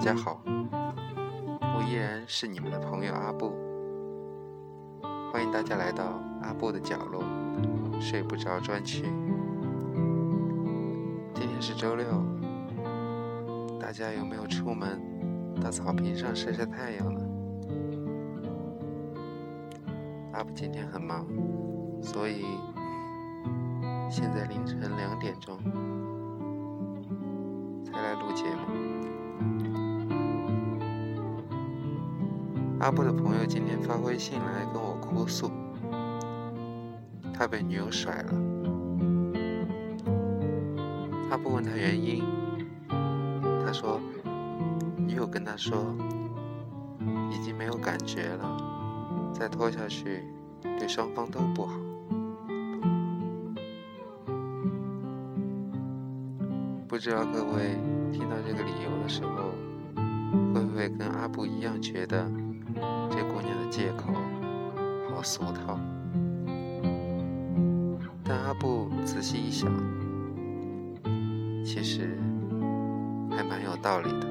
大家好，我依然是你们的朋友阿布，欢迎大家来到阿布的角落。睡不着专区。今天是周六，大家有没有出门？到草坪上晒晒太阳呢？阿布今天很忙，所以现在凌晨两点钟阿布的朋友今天发微信来跟我哭诉，他被女友甩了。阿布问他原因，他说女友跟他说已经没有感觉了，再拖下去对双方都不好。不知道各位听到这个理由的时候，会不会跟阿布一样觉得？这姑娘的借口好俗套，但阿布仔细一想，其实还蛮有道理的。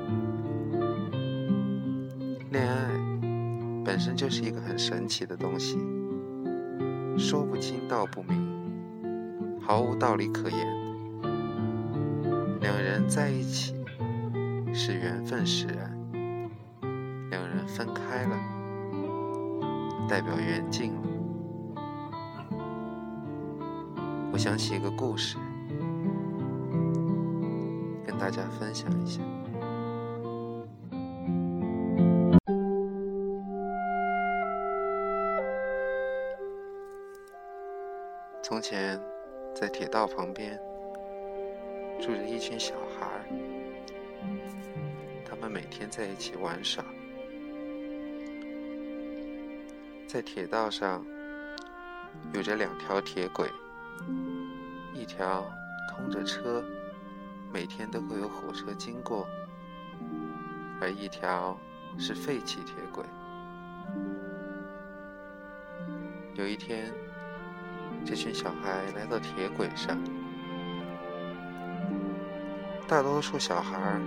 恋爱本身就是一个很神奇的东西，说不清道不明，毫无道理可言。两人在一起是缘分使然。两人分开了，代表缘尽了。我想起一个故事，跟大家分享一下。从前，在铁道旁边住着一群小孩他们每天在一起玩耍。在铁道上，有着两条铁轨，一条通着车，每天都会有火车经过；而一条是废弃铁轨。有一天，这群小孩来到铁轨上，大多数小孩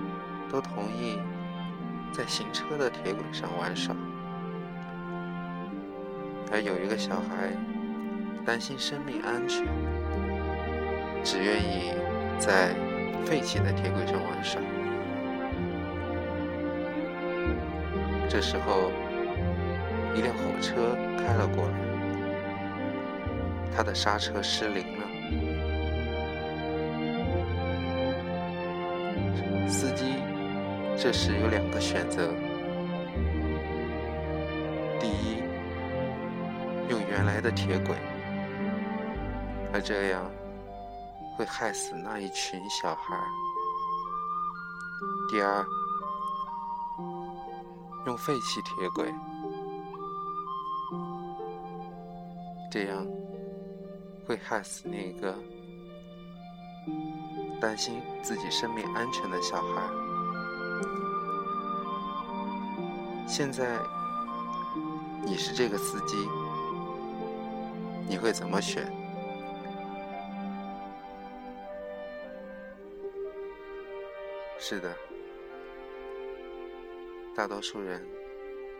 都同意在行车的铁轨上玩耍。而有一个小孩担心生命安全，只愿意在废弃的铁轨上玩耍。这时候，一辆火车开了过来，他的刹车失灵了。司机这时有两个选择。第一原来的铁轨，而这样会害死那一群小孩。第二，用废弃铁轨，这样会害死那个担心自己生命安全的小孩。现在你是这个司机。你会怎么选？是的，大多数人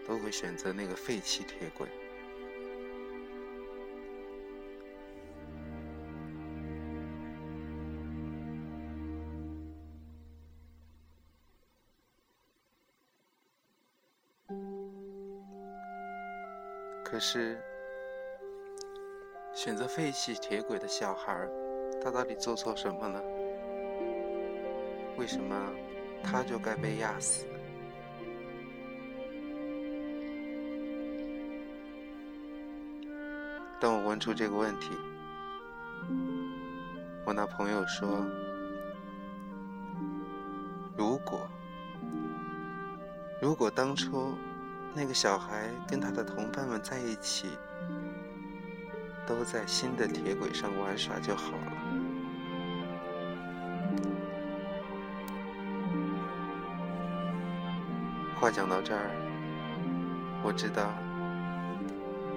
都会选择那个废弃铁轨。可是。选择废弃铁轨的小孩，他到底做错什么了？为什么他就该被压死？当我问出这个问题，我那朋友说：“如果，如果当初那个小孩跟他的同伴们在一起。”都在新的铁轨上玩耍就好了。话讲到这儿，我知道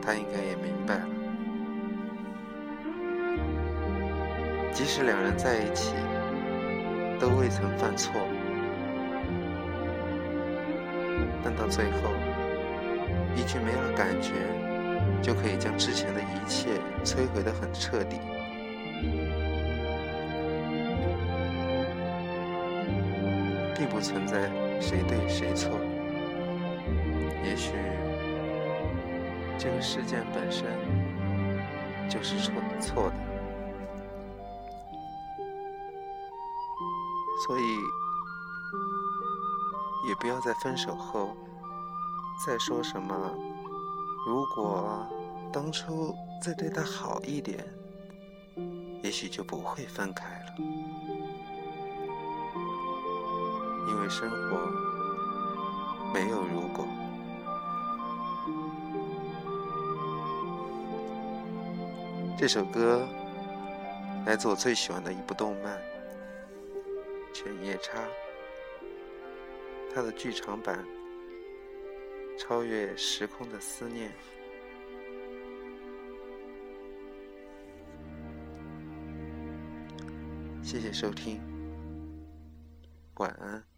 他应该也明白了。即使两人在一起，都未曾犯错，但到最后，一句没了感觉，就可以将之前的一切摧毁的很彻底。并不存在谁对谁错，也许这个事件本身就是错错的，所以也不要在分手后再说什么“如果当初再对他好一点，也许就不会分开了”。因为生活没有如果。这首歌来自我最喜欢的一部动漫《犬夜叉》，它的剧场版超越时空的思念。谢谢收听，晚安。